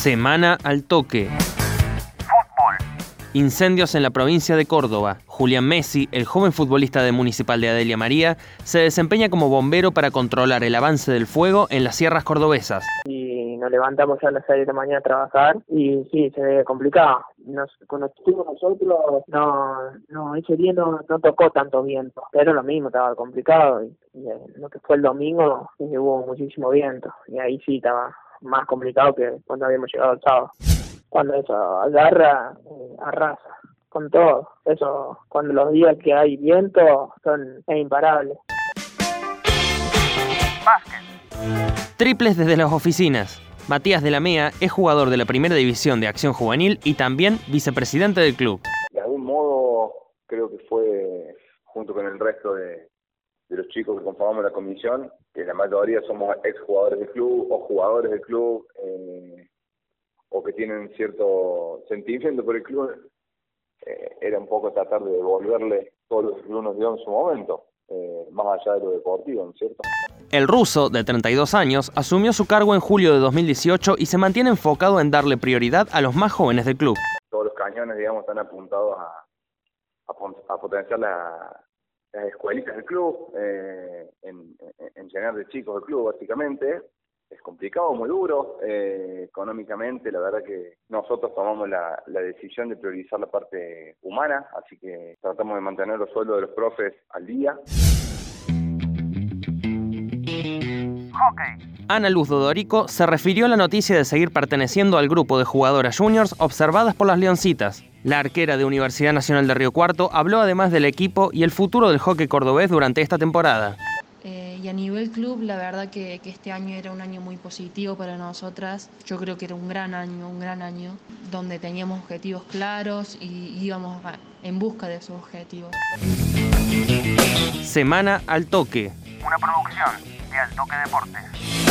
Semana al toque. Incendios en la provincia de Córdoba. Julián Messi, el joven futbolista de Municipal de Adelia María, se desempeña como bombero para controlar el avance del fuego en las sierras cordobesas. Y nos levantamos ya a las 6 de la mañana a trabajar y sí, se ve complicado. Nos, cuando estuvimos nosotros, no, no, ese día no, tocó tanto viento, pero lo mismo estaba complicado. Y, lo que fue el domingo, hubo muchísimo viento y ahí sí estaba más complicado que cuando habíamos llegado el sábado cuando eso agarra, eh, arrasa con todo. Eso, cuando los días que hay viento son imparables. Triples desde las oficinas. Matías de la MEA es jugador de la primera división de Acción Juvenil y también vicepresidente del club. De algún modo, creo que fue junto con el resto de, los chicos que conformamos la comisión, que la mayoría somos exjugadores del club o jugadores del club, eh, o que tienen cierto sentimiento por el club, eh, era un poco tratar de devolverle todo lo que el club nos dio en su momento, eh, más allá de lo deportivo, ¿no es cierto? El ruso, de 32 años, asumió su cargo en julio de 2018 y se mantiene enfocado en darle prioridad a los más jóvenes del club. Todos los cañones, digamos, están apuntados a, a, potenciar las escuelitas del club, eh, en, en, llenar de chicos del club, básicamente, es complicado, muy duro eh, económicamente. La verdad que nosotros tomamos la, decisión de priorizar la parte humana, así que tratamos de mantener los sueldos de los profes al día. Ana Luz Dodorico se refirió a la noticia de seguir perteneciendo al grupo de jugadoras juniors observadas por las Leoncitas. La arquera de Universidad Nacional de Río Cuarto habló además del equipo y el futuro del hockey cordobés durante esta temporada y a nivel club, la verdad que, este año era un año muy positivo para nosotras. Yo creo que era un gran año, un gran año, donde teníamos objetivos claros y íbamos en busca de esos objetivos. Semana al toque. Una producción de Al Toque Deportes.